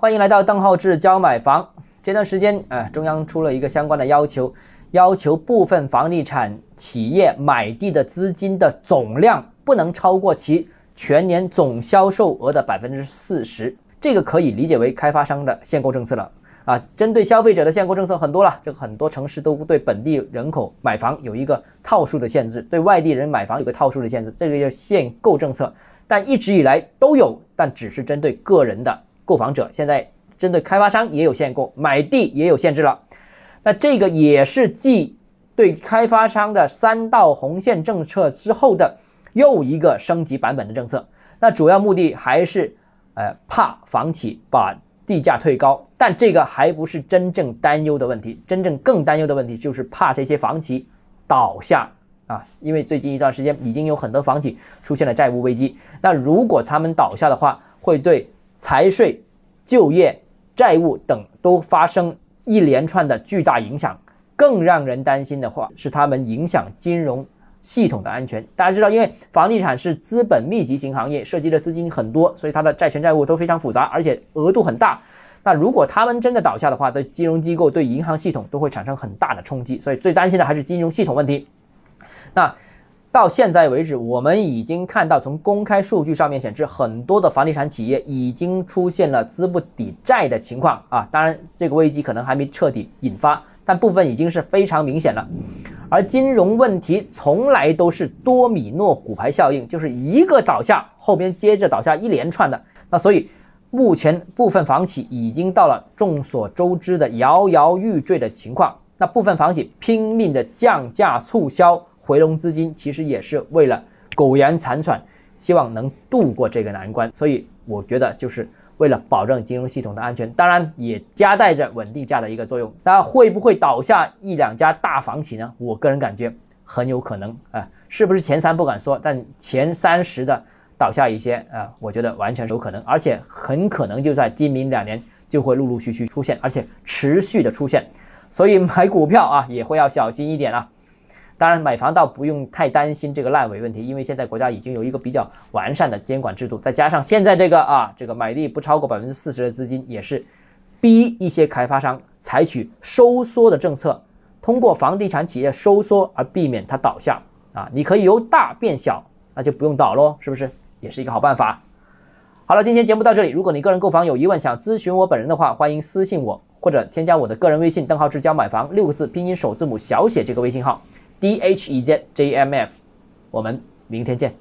欢迎来到邓浩志教买房。这段时间，呃，中央出了一个相关的要求，要求部分房地产企业买地的资金的总量不能超过其全年总销售额的百分之四十。这个可以理解为开发商的限购政策了啊。针对消费者的限购政策很多了，这个很多城市都对本地人口买房有一个套数的限制，对外地人买房有个套数的限制，这个叫限购政策。但一直以来都有，但只是针对个人的。购房者现在针对开发商也有限购，买地也有限制了。那这个也是继对开发商的三道红线政策之后的又一个升级版本的政策。那主要目的还是，呃，怕房企把地价推高。但这个还不是真正担忧的问题，真正更担忧的问题就是怕这些房企倒下啊！因为最近一段时间已经有很多房企出现了债务危机。那如果他们倒下的话，会对。财税、就业、债务等都发生一连串的巨大影响，更让人担心的话是他们影响金融系统的安全。大家知道，因为房地产是资本密集型行业，涉及的资金很多，所以它的债权债务都非常复杂，而且额度很大。那如果他们真的倒下的话，对金融机构、对银行系统都会产生很大的冲击。所以最担心的还是金融系统问题。那。到现在为止，我们已经看到，从公开数据上面显示，很多的房地产企业已经出现了资不抵债的情况啊。当然，这个危机可能还没彻底引发，但部分已经是非常明显了。而金融问题从来都是多米诺骨牌效应，就是一个倒下，后边接着倒下一连串的。那所以，目前部分房企已经到了众所周知的摇摇欲坠的情况。那部分房企拼命的降价促销。回笼资金其实也是为了苟延残喘，希望能度过这个难关。所以我觉得就是为了保证金融系统的安全，当然也夹带着稳定价的一个作用。那会不会倒下一两家大房企呢？我个人感觉很有可能啊，是不是前三不敢说，但前三十的倒下一些啊，我觉得完全有可能，而且很可能就在今明两年就会陆陆续续出现，而且持续的出现。所以买股票啊也会要小心一点啊。当然，买房倒不用太担心这个烂尾问题，因为现在国家已经有一个比较完善的监管制度，再加上现在这个啊，这个买地不超过百分之四十的资金，也是逼一些开发商采取收缩的政策，通过房地产企业收缩而避免它倒下啊。你可以由大变小，那就不用倒喽，是不是？也是一个好办法。好了，今天节目到这里。如果你个人购房有疑问，想咨询我本人的话，欢迎私信我或者添加我的个人微信“邓浩志教买房”六个字拼音首字母小写这个微信号。D H E Z J M F，我们明天见。